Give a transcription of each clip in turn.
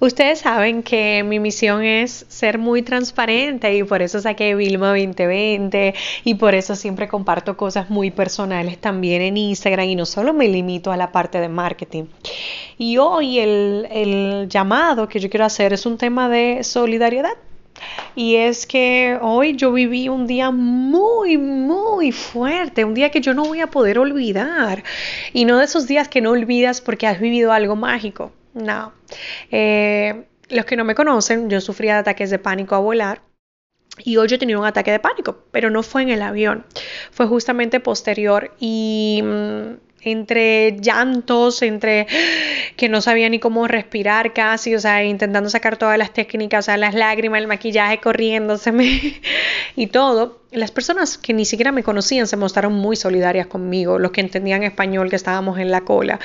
Ustedes saben que mi misión es ser muy transparente y por eso saqué Vilma 2020 y por eso siempre comparto cosas muy personales también en Instagram y no solo me limito a la parte de marketing. Y hoy el, el llamado que yo quiero hacer es un tema de solidaridad. Y es que hoy yo viví un día muy, muy fuerte, un día que yo no voy a poder olvidar. Y no de esos días que no olvidas porque has vivido algo mágico. No. Eh, los que no me conocen, yo sufría de ataques de pánico a volar. Y hoy yo tenido un ataque de pánico, pero no fue en el avión, fue justamente posterior y mm, entre llantos, entre que no sabía ni cómo respirar casi, o sea, intentando sacar todas las técnicas, o sea, las lágrimas, el maquillaje corriéndoseme y todo. Las personas que ni siquiera me conocían se mostraron muy solidarias conmigo, los que entendían español que estábamos en la cola.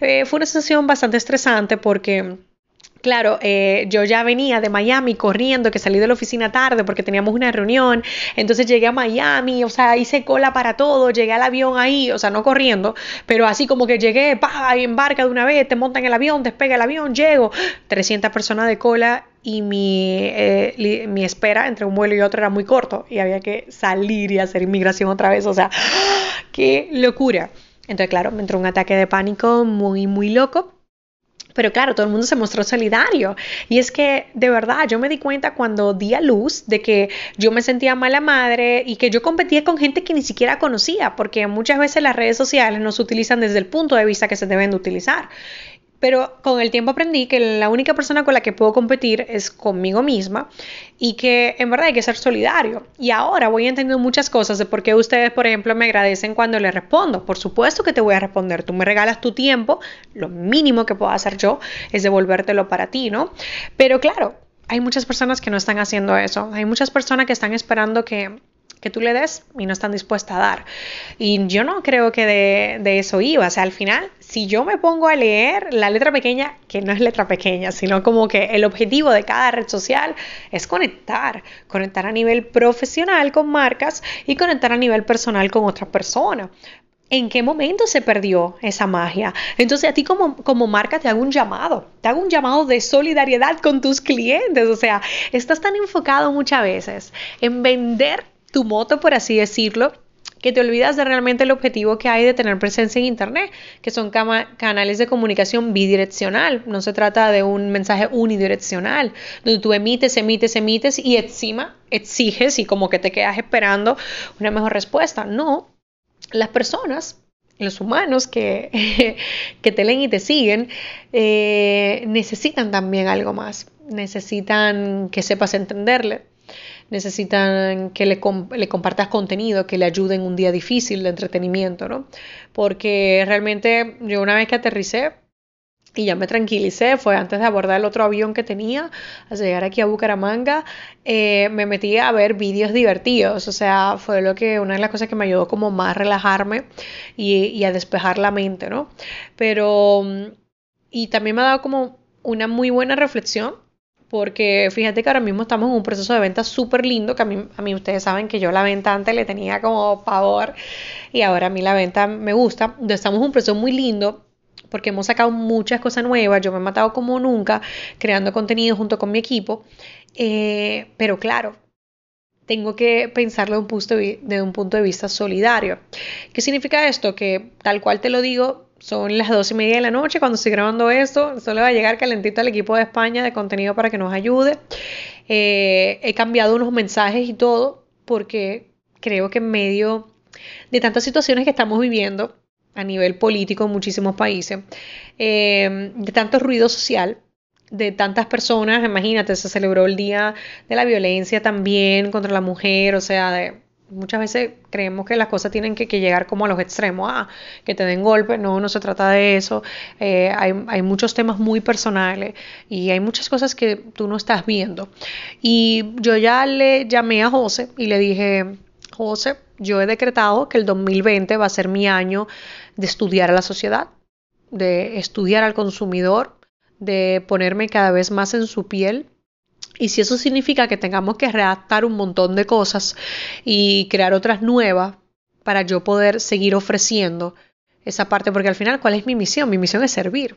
Eh, fue una sensación bastante estresante porque Claro, eh, yo ya venía de Miami corriendo, que salí de la oficina tarde porque teníamos una reunión, entonces llegué a Miami, o sea, hice cola para todo, llegué al avión ahí, o sea, no corriendo, pero así como que llegué, pa, y embarca de una vez, te montan el avión, despega el avión, llego, 300 personas de cola y mi, eh, mi espera entre un vuelo y otro era muy corto y había que salir y hacer inmigración otra vez, o sea, qué locura. Entonces, claro, me entró un ataque de pánico muy, muy loco pero claro, todo el mundo se mostró solidario. Y es que de verdad yo me di cuenta cuando di a luz de que yo me sentía mala madre y que yo competía con gente que ni siquiera conocía, porque muchas veces las redes sociales no se utilizan desde el punto de vista que se deben de utilizar. Pero con el tiempo aprendí que la única persona con la que puedo competir es conmigo misma y que en verdad hay que ser solidario. Y ahora voy entendiendo muchas cosas de por qué ustedes, por ejemplo, me agradecen cuando les respondo. Por supuesto que te voy a responder. Tú me regalas tu tiempo, lo mínimo que puedo hacer yo es devolvértelo para ti, ¿no? Pero claro, hay muchas personas que no están haciendo eso. Hay muchas personas que están esperando que que tú le des y no están dispuestas a dar. Y yo no creo que de, de, eso iba. O sea, al final, si yo me pongo a leer la letra pequeña, que no es letra pequeña, sino como que el objetivo de cada red social es conectar. Conectar a nivel profesional con marcas y conectar a nivel personal con otras personas. ¿En qué momento se perdió esa magia? Entonces a ti como, como marca te hago un llamado, te hago un llamado de solidaridad con tus clientes. O sea, estás tan enfocado muchas veces en vender tu moto, por así decirlo, que te olvidas de realmente el objetivo que hay de tener presencia en Internet, que son canales de comunicación bidireccional. No se trata de un mensaje unidireccional, donde tú emites, emites, emites y encima exiges y como que te quedas esperando una mejor respuesta. No, las personas los humanos que, te leen y te siguen eh, necesitan también algo más, necesitan que sepas entenderle, necesitan que le, compartas contenido que le ayude en un día difícil de entretenimiento, ¿no? Porque realmente yo una vez que aterricé y ya me tranquilicé, fue antes de abordar el otro avión que tenía, al llegar aquí a Bucaramanga, eh, me metí a ver vídeos divertidos, o sea, fue lo que, una de las cosas que me ayudó como más a relajarme y a despejar la mente, ¿no? Pero, y también me ha dado como una muy buena reflexión porque fíjate que ahora mismo estamos en un proceso de venta súper lindo, que a mí, a mí ustedes saben que yo la venta antes le tenía como pavor y ahora a mí la venta me gusta. Estamos en un proceso muy lindo porque hemos sacado muchas cosas nuevas, yo me he matado como nunca creando contenido junto con mi equipo, eh, pero claro, tengo que pensarlo de un, punto de un punto de vista solidario. ¿Qué significa esto? Que tal cual te lo digo, son las dos y media de la noche cuando estoy grabando esto. Solo va a llegar calentito al equipo de España de contenido para que nos ayude. Eh, he cambiado unos mensajes y todo porque creo que en medio de tantas situaciones que estamos viviendo a nivel político en muchísimos países, eh, de tanto ruido social, de tantas personas, imagínate, se celebró el Día de la Violencia también contra la mujer, o sea, de muchas veces creemos que las cosas tienen que, llegar como a los extremos, ah, que te den golpe, no, no se trata de eso, eh, hay, muchos temas muy personales y hay muchas cosas que tú no estás viendo. Y yo ya le llamé a José y le dije, José, yo he decretado que el 2020 va a ser mi año de estudiar a la sociedad, de estudiar al consumidor, de ponerme cada vez más en su piel. Y si eso significa que tengamos que redactar un montón de cosas y crear otras nuevas para yo poder seguir ofreciendo esa parte, porque al final, ¿cuál es mi misión? Mi misión es servir.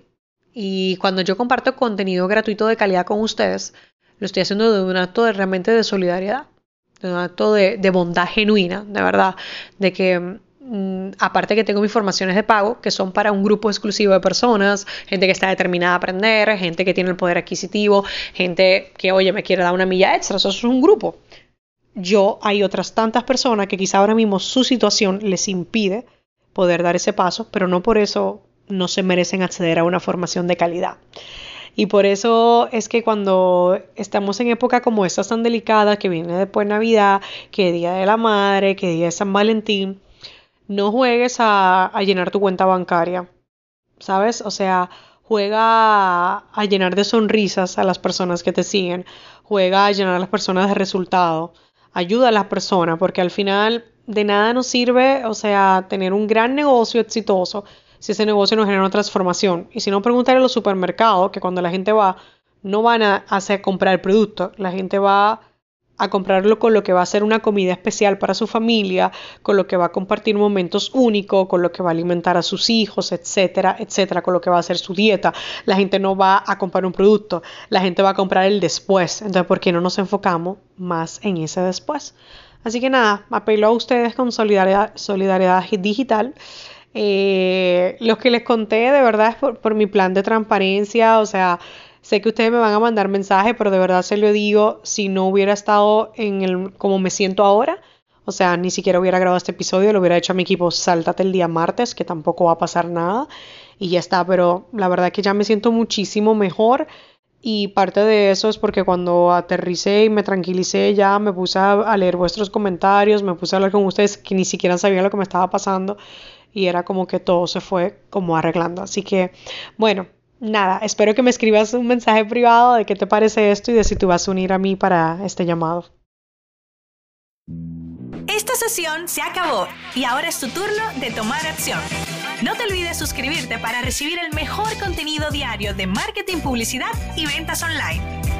Y cuando yo comparto contenido gratuito de calidad con ustedes, lo estoy haciendo de un acto de, realmente de solidaridad, de un acto de, bondad genuina, de verdad, de que aparte que tengo mis formaciones de pago, que son para un grupo exclusivo de personas, gente que está determinada a aprender, gente que tiene el poder adquisitivo, gente que, oye, me quiere dar una milla extra, eso es un grupo. Yo, hay otras tantas personas que quizá ahora mismo su situación les impide poder dar ese paso, pero no por eso no se merecen acceder a una formación de calidad. Y por eso es que cuando estamos en época como esta tan delicada, que viene después Navidad, que Día de la Madre, que Día de San Valentín, no juegues a, llenar tu cuenta bancaria, ¿sabes? O sea, juega a, llenar de sonrisas a las personas que te siguen, juega a llenar a las personas de resultado, ayuda a las personas, porque al final de nada nos sirve, o sea, tener un gran negocio exitoso si ese negocio no genera una transformación. Y si no, preguntar en los supermercados, que cuando la gente va, no van a hacer comprar el producto, la gente va a comprarlo con lo que va a ser una comida especial para su familia, con lo que va a compartir momentos únicos, con lo que va a alimentar a sus hijos, etcétera, etcétera, con lo que va a hacer su dieta. La gente no va a comprar un producto, la gente va a comprar el después. Entonces, ¿por qué no nos enfocamos más en ese después? Así que nada, apelo a ustedes con solidaridad, digital. Eh, los que les conté de verdad es por mi plan de transparencia, o sea, Sé que ustedes me van a mandar mensajes, pero de verdad se lo digo, si no hubiera estado en el como me siento ahora, o sea, ni siquiera hubiera grabado este episodio, lo hubiera hecho a mi equipo, sáltate el día martes, que tampoco va a pasar nada, y ya está, pero la verdad que ya me siento muchísimo mejor. Y parte de eso es porque cuando aterricé y me tranquilicé ya me puse a, leer vuestros comentarios, me puse a hablar con ustedes que ni siquiera sabían lo que me estaba pasando y era como que todo se fue como arreglando. Así que, bueno, nada, espero que me escribas un mensaje privado de qué te parece esto y de si tú vas a unir a mí para este llamado. Esta sesión se acabó y ahora es tu turno de tomar acción. No te olvides suscribirte para recibir el mejor contenido diario de marketing, publicidad y ventas online.